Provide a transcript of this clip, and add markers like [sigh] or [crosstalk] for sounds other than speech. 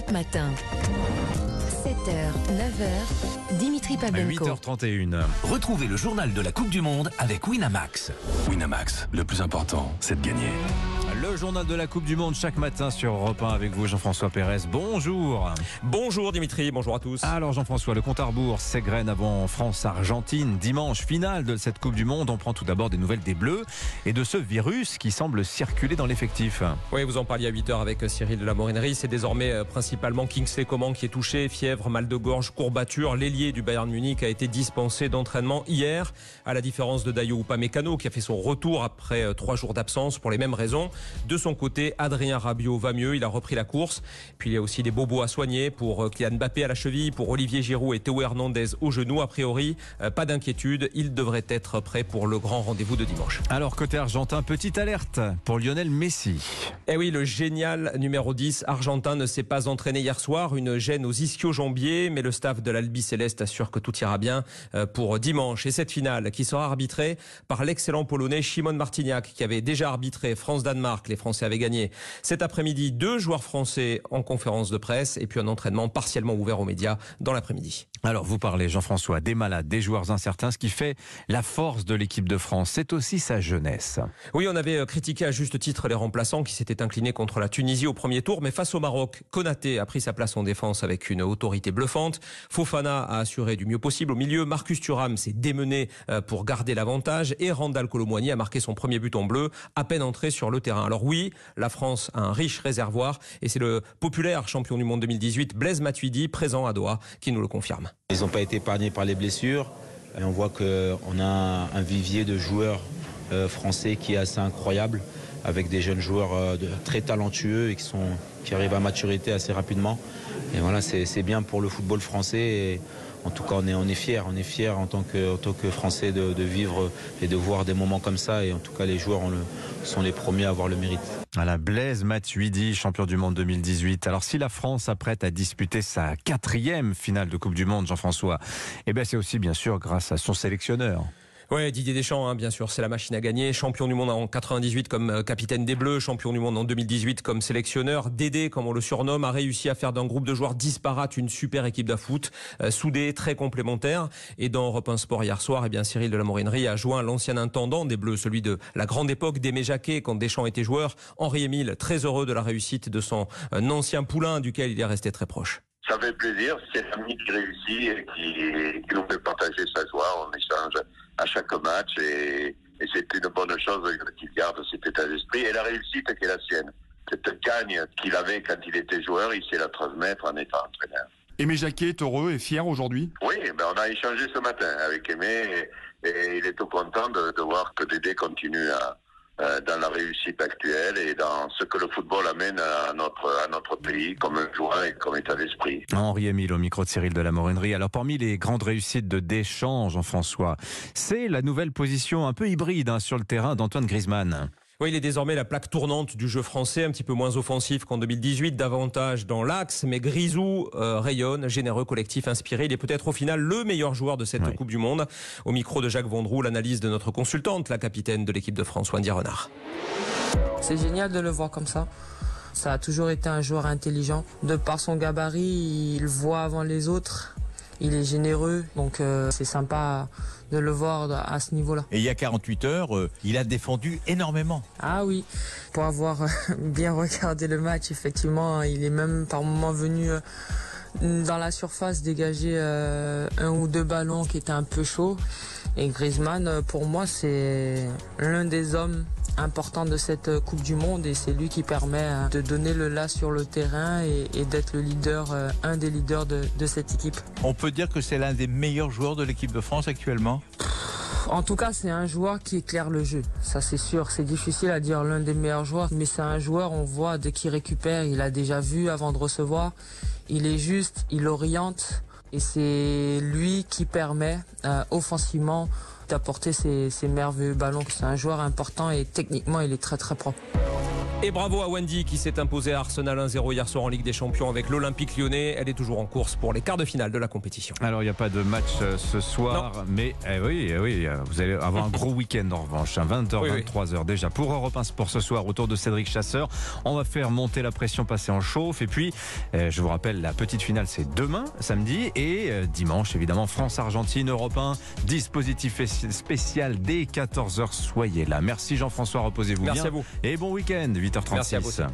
Europe Matin. 7h, 9h, Dimitri Pavlenko. 8h31. Retrouvez le journal de la Coupe du Monde avec Winamax. Winamax, le plus important, c'est de gagner. Le journal de la Coupe du Monde chaque matin sur Europe 1 avec vous, Jean-François Pérez. Bonjour. Bonjour Dimitri, bonjour à tous. Alors Jean-François, le compte à rebours s'égrène avant France-Argentine. Dimanche, finale de cette Coupe du Monde. On prend tout d'abord des nouvelles des Bleus et de ce virus qui semble circuler dans l'effectif. Oui, vous en parliez à 8h avec Cyril de la Morinerie. C'est désormais euh, principalement Kingsley Coman qui est touché. Fièvre, mal de gorge, courbature. L'ailier du Bayern Munich a été dispensé d'entraînement hier, à la différence de Dayo Upamecano qui a fait son retour après euh, trois jours d'absence pour les mêmes raisons. De son côté, Adrien Rabiot va mieux, il a repris la course. Puis il y a aussi des bobos à soigner pour euh, Kylian Mbappé à la cheville, pour Olivier Giroud et Théo Hernandez au genou. A priori, euh, pas d'inquiétude, il devrait être prêt pour le grand rendez-vous de dimanche. Alors côté argentin, petite alerte pour Lionel Messi. Eh oui, le génial numéro 10 argentin ne s'est pas entraîné hier soir, une gêne aux ischio-jambiers, mais le staff de l'Albi Céleste assure que tout ira bien euh, pour dimanche. Et cette finale qui sera arbitrée par l'excellent polonais Shimon Martignac qui avait déjà arbitré France-Danemark. Les Français avaient gagné cet après-midi deux joueurs français en conférence de presse et puis un entraînement partiellement ouvert aux médias dans l'après-midi. Alors vous parlez Jean-François des malades, des joueurs incertains, ce qui fait la force de l'équipe de France, c'est aussi sa jeunesse. Oui, on avait euh, critiqué à juste titre les remplaçants qui s'étaient inclinés contre la Tunisie au premier tour, mais face au Maroc, Konaté a pris sa place en défense avec une autorité bluffante. Fofana a assuré du mieux possible au milieu. Marcus Thuram s'est démené euh, pour garder l'avantage et Randall Colomwani a marqué son premier but en bleu à peine entré sur le terrain. Alors oui, la France a un riche réservoir et c'est le populaire champion du monde 2018 Blaise Matuidi présent à Doha qui nous le confirme. Ils n'ont pas été épargnés par les blessures. Et on voit qu'on a un vivier de joueurs euh, français qui est assez incroyable, avec des jeunes joueurs euh, très talentueux et qui, sont, qui arrivent à maturité assez rapidement. Et voilà, c'est bien pour le football français. En tout cas, on est, on fiers. On est fiers en tant que, Français de, vivre et de voir des moments comme ça. Et en tout cas, les joueurs sont les premiers à avoir le mérite. À la Blaise Matuidi, champion du monde 2018. Alors si la France s'apprête à disputer sa quatrième finale de Coupe du Monde, Jean-François, eh bien c'est aussi bien sûr grâce à son sélectionneur. Ouais, Didier Deschamps, hein, bien sûr, c'est la machine à gagner. Champion du monde en 98 comme euh, capitaine des Bleus, champion du monde en 2018 comme sélectionneur. Dédé, comme on le surnomme, a réussi à faire d'un groupe de joueurs disparates une super équipe de foot, euh, soudée, très complémentaire. Et dans Europe 1 Sport hier soir, eh bien Cyril de la Morinerie a joint l'ancien intendant des Bleus, celui de la grande époque d'Aimé Jacquet quand Deschamps était joueur, Henri Émile, très heureux de la réussite de son euh, ancien poulain duquel il est resté très proche. Ça fait plaisir, c'est l'ami qui réussit et qui, qui nous fait partager sa joie. On échange à chaque match et, et c'est une bonne chose qu'il garde cet état d'esprit et la réussite qui est la sienne. Cette gagne qu'il avait quand il était joueur, il sait la transmettre en étant entraîneur. Aimé Jacquet est heureux et fier aujourd'hui? Oui, ben on a échangé ce matin avec Aimé et, et il est tout content de, de voir que Dédé continue à, dans la réussite actuelle et dans ce que le football amène à notre, à notre pays comme joie et comme état d'esprit. Henri Émile au micro de Cyril de la Morinerie. Alors parmi les grandes réussites de Deschamps, Jean-François, c'est la nouvelle position un peu hybride hein, sur le terrain d'Antoine Griezmann. Oui, il est désormais la plaque tournante du jeu français, un petit peu moins offensif qu'en 2018, davantage dans l'axe, mais Grisou euh, rayonne, généreux, collectif, inspiré. Il est peut-être au final le meilleur joueur de cette Oui. Coupe du Monde. Au micro de Jacques Vendroux, l'analyse de notre consultante, la capitaine de l'équipe de France, Wendy Renard. C'est génial de le voir comme ça. Ça a toujours été un joueur intelligent. De par son gabarit, il voit avant les autres. Il est généreux, donc euh, c'est sympa de le voir à ce niveau-là. Et il y a 48 heures, euh, il a défendu énormément. Ah oui, pour avoir euh, [laughs] bien regardé le match, effectivement, il est même par moments venu euh, dans la surface dégager euh, un ou deux ballons qui étaient un peu chauds. Et Griezmann, pour moi, c'est l'un des hommes importants de cette euh, Coupe du Monde et c'est lui qui permet euh, de donner le là sur le terrain et, et d'être le leader, euh, un des leaders de, de cette équipe. On peut dire que c'est l'un des meilleurs joueurs de l'équipe de France actuellement? En tout cas, c'est un joueur qui éclaire le jeu. Ça, c'est sûr. C'est difficile à dire l'un des meilleurs joueurs, mais c'est un joueur, on voit, dès qu'il récupère, il a déjà vu avant de recevoir. Il est juste, il oriente, et c'est lui qui permet euh, offensivement d'apporter ces, ces merveilleux ballons. C'est un joueur important et techniquement, il est très très propre. Et bravo à Wendy qui s'est imposée à Arsenal 1-0 hier soir en Ligue des Champions avec l'Olympique lyonnais. Elle est toujours en course pour les quarts de finale de la compétition. Alors, il n'y a pas de match euh, ce soir, mais eh oui, eh oui, euh, vous allez avoir un gros week-end en revanche. 20h, Oui, oui. 23h déjà. Pour Europe 1 Sport ce soir, autour de Cédric Chasseur, on va faire monter la pression, passer en chauffe. Et puis, euh, je vous rappelle, la petite finale, c'est demain, samedi. Et euh, dimanche, évidemment, France-Argentine, Europe 1, dispositif spécial dès 14h. Soyez là. Merci Jean-François, reposez-vous Merci bien. à vous. Et bon week-end, 8h36. Merci à vous.